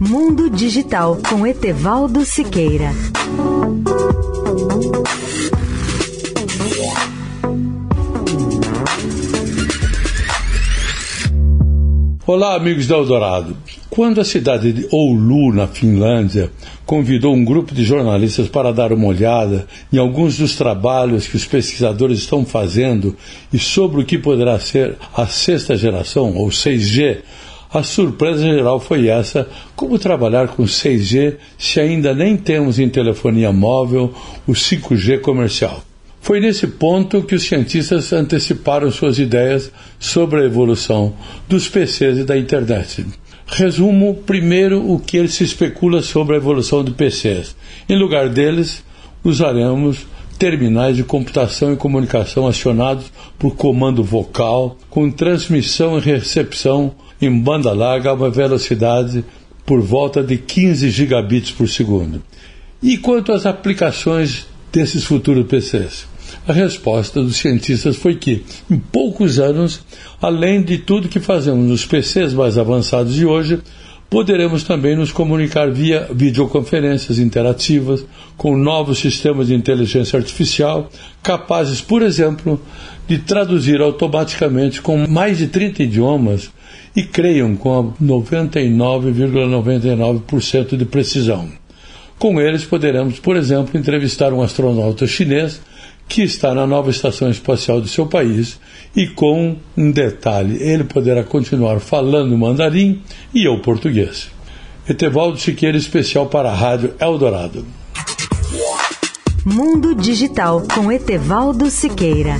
Mundo Digital com Etevaldo Siqueira. Olá, amigos da Eldorado. Quando a cidade de Oulu, na Finlândia, convidou um grupo de jornalistas para dar uma olhada em alguns dos trabalhos que os pesquisadores estão fazendo e sobre o que poderá ser a sexta geração, ou 6G, a surpresa geral foi essa: como trabalhar com 6G se ainda nem temos em telefonia móvel o 5G comercial? Foi nesse ponto que os cientistas anteciparam suas ideias sobre a evolução dos PCs e da internet. Resumo primeiro o que se especula sobre a evolução de PCs. Em lugar deles, usaremos terminais de computação e comunicação acionados por comando vocal, com transmissão e recepção em banda larga a uma velocidade por volta de 15 gigabits por segundo. E quanto às aplicações desses futuros PCs? A resposta dos cientistas foi que, em poucos anos, além de tudo que fazemos nos PCs mais avançados de hoje, poderemos também nos comunicar via videoconferências interativas com novos sistemas de inteligência artificial capazes, por exemplo, de traduzir automaticamente com mais de 30 idiomas e creiam com 99,99% ,99 de precisão. Com eles poderemos, por exemplo, entrevistar um astronauta chinês que está na nova estação espacial do seu país e com um detalhe, ele poderá continuar falando mandarim e eu português. Etevaldo Siqueira, especial para a Rádio Eldorado. Mundo Digital com Etevaldo Siqueira.